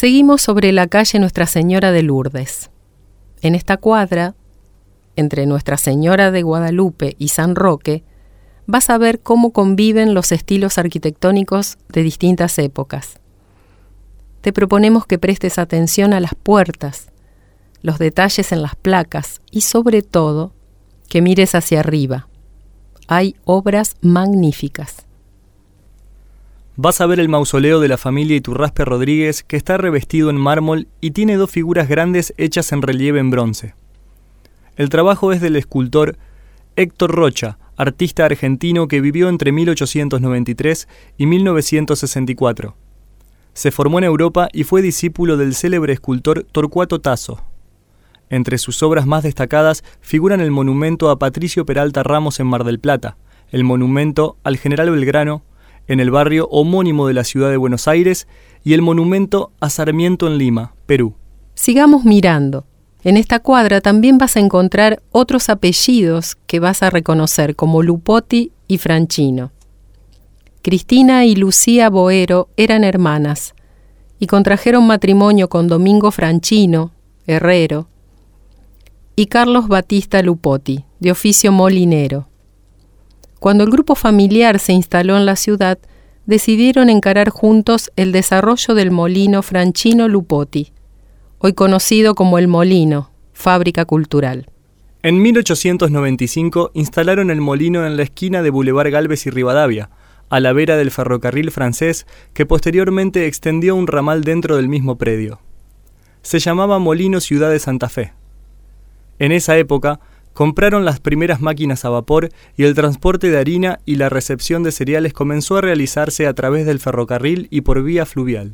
Seguimos sobre la calle Nuestra Señora de Lourdes. En esta cuadra, entre Nuestra Señora de Guadalupe y San Roque, vas a ver cómo conviven los estilos arquitectónicos de distintas épocas. Te proponemos que prestes atención a las puertas, los detalles en las placas y sobre todo que mires hacia arriba. Hay obras magníficas. Vas a ver el mausoleo de la familia Iturraspe Rodríguez que está revestido en mármol y tiene dos figuras grandes hechas en relieve en bronce. El trabajo es del escultor Héctor Rocha, artista argentino que vivió entre 1893 y 1964. Se formó en Europa y fue discípulo del célebre escultor Torcuato Tasso. Entre sus obras más destacadas figuran el monumento a Patricio Peralta Ramos en Mar del Plata, el monumento al general Belgrano en el barrio homónimo de la ciudad de Buenos Aires y el monumento a Sarmiento en Lima, Perú. Sigamos mirando. En esta cuadra también vas a encontrar otros apellidos que vas a reconocer como Lupotti y Franchino. Cristina y Lucía Boero eran hermanas y contrajeron matrimonio con Domingo Franchino, herrero, y Carlos Batista Lupotti, de oficio molinero. Cuando el grupo familiar se instaló en la ciudad, decidieron encarar juntos el desarrollo del molino Franchino Lupotti, hoy conocido como El Molino, fábrica cultural. En 1895 instalaron el molino en la esquina de Boulevard Galvez y Rivadavia, a la vera del ferrocarril francés que posteriormente extendió un ramal dentro del mismo predio. Se llamaba Molino Ciudad de Santa Fe. En esa época, compraron las primeras máquinas a vapor y el transporte de harina y la recepción de cereales comenzó a realizarse a través del ferrocarril y por vía fluvial.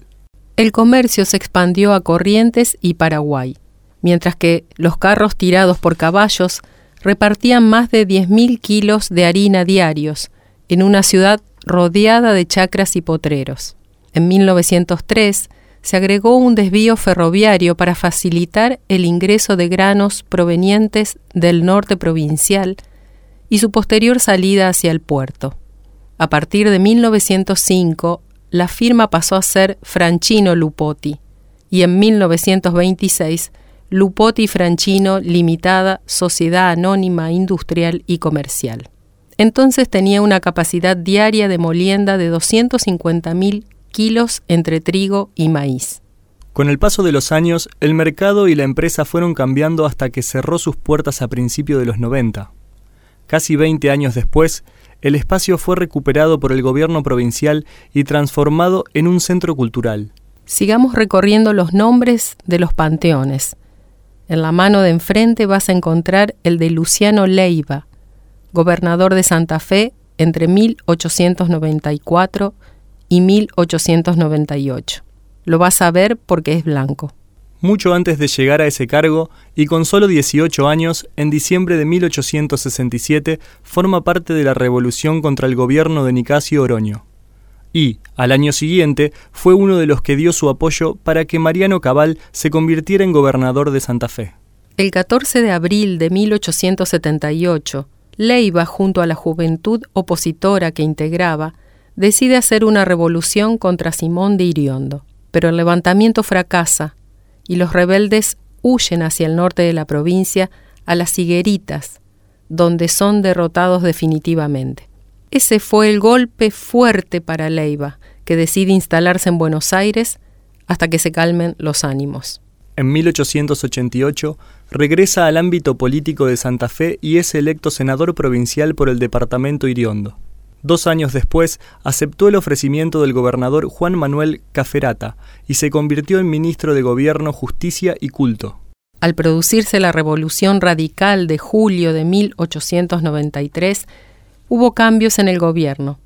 El comercio se expandió a Corrientes y Paraguay, mientras que los carros tirados por caballos repartían más de 10.000 kilos de harina diarios en una ciudad rodeada de chacras y potreros. En 1903 se agregó un desvío ferroviario para facilitar el ingreso de granos provenientes del norte provincial y su posterior salida hacia el puerto. A partir de 1905, la firma pasó a ser Franchino Lupotti y en 1926 Lupotti Franchino Limitada Sociedad Anónima Industrial y Comercial. Entonces tenía una capacidad diaria de molienda de 250.000 kilos entre trigo y maíz. Con el paso de los años, el mercado y la empresa fueron cambiando hasta que cerró sus puertas a principios de los 90. Casi 20 años después, el espacio fue recuperado por el gobierno provincial y transformado en un centro cultural. Sigamos recorriendo los nombres de los panteones. En la mano de enfrente vas a encontrar el de Luciano Leiva, gobernador de Santa Fe entre 1894 y 1898. Lo vas a ver porque es blanco. Mucho antes de llegar a ese cargo, y con solo 18 años, en diciembre de 1867, forma parte de la revolución contra el gobierno de Nicasio Oroño. Y, al año siguiente, fue uno de los que dio su apoyo para que Mariano Cabal se convirtiera en gobernador de Santa Fe. El 14 de abril de 1878, Leiva, junto a la juventud opositora que integraba, decide hacer una revolución contra Simón de Iriondo. Pero el levantamiento fracasa y los rebeldes huyen hacia el norte de la provincia a las higueritas, donde son derrotados definitivamente. Ese fue el golpe fuerte para Leiva, que decide instalarse en Buenos Aires hasta que se calmen los ánimos. En 1888 regresa al ámbito político de Santa Fe y es electo senador provincial por el departamento Iriondo. Dos años después, aceptó el ofrecimiento del gobernador Juan Manuel Caferata y se convirtió en ministro de Gobierno, Justicia y Culto. Al producirse la Revolución Radical de julio de 1893, hubo cambios en el gobierno,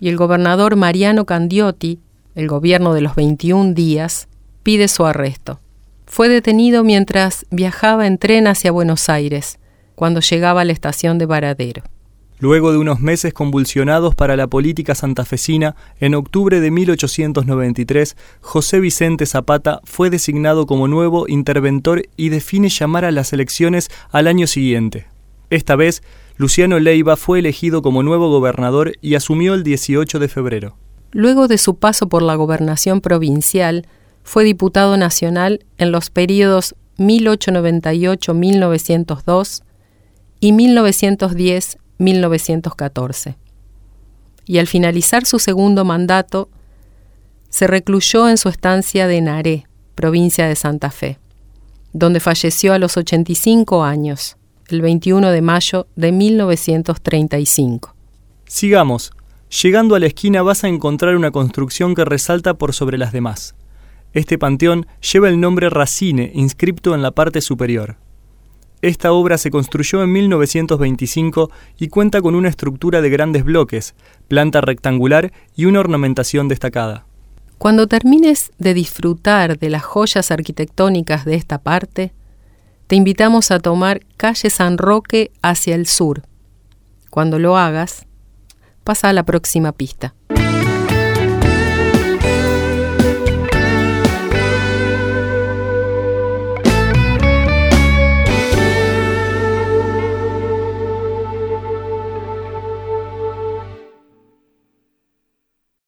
y el gobernador Mariano Candiotti, el gobierno de los 21 días, pide su arresto. Fue detenido mientras viajaba en tren hacia Buenos Aires, cuando llegaba a la estación de Varadero. Luego de unos meses convulsionados para la política santafesina, en octubre de 1893, José Vicente Zapata fue designado como nuevo interventor y define llamar a las elecciones al año siguiente. Esta vez, Luciano Leiva fue elegido como nuevo gobernador y asumió el 18 de febrero. Luego de su paso por la gobernación provincial, fue diputado nacional en los periodos 1898-1902 y 1910-1914. Y al finalizar su segundo mandato, se recluyó en su estancia de Naré, provincia de Santa Fe, donde falleció a los 85 años, el 21 de mayo de 1935. Sigamos. Llegando a la esquina vas a encontrar una construcción que resalta por sobre las demás. Este panteón lleva el nombre Racine inscripto en la parte superior. Esta obra se construyó en 1925 y cuenta con una estructura de grandes bloques, planta rectangular y una ornamentación destacada. Cuando termines de disfrutar de las joyas arquitectónicas de esta parte, te invitamos a tomar calle San Roque hacia el sur. Cuando lo hagas, pasa a la próxima pista.